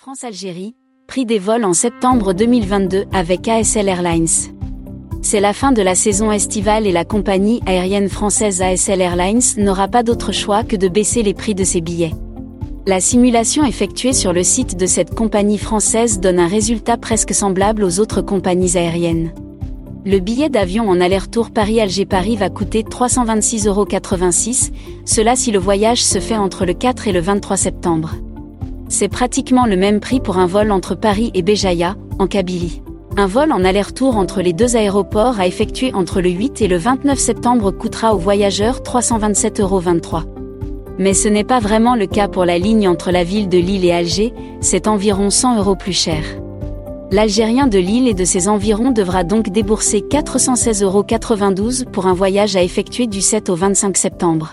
France-Algérie, prix des vols en septembre 2022 avec ASL Airlines. C'est la fin de la saison estivale et la compagnie aérienne française ASL Airlines n'aura pas d'autre choix que de baisser les prix de ses billets. La simulation effectuée sur le site de cette compagnie française donne un résultat presque semblable aux autres compagnies aériennes. Le billet d'avion en aller-retour Paris-Alger-Paris va coûter 326,86 euros, cela si le voyage se fait entre le 4 et le 23 septembre. C'est pratiquement le même prix pour un vol entre Paris et Béjaïa, en Kabylie. Un vol en aller-retour entre les deux aéroports à effectuer entre le 8 et le 29 septembre coûtera aux voyageurs 327,23 euros. Mais ce n'est pas vraiment le cas pour la ligne entre la ville de Lille et Alger, c'est environ 100 euros plus cher. L'Algérien de Lille et de ses environs devra donc débourser 416,92 euros pour un voyage à effectuer du 7 au 25 septembre.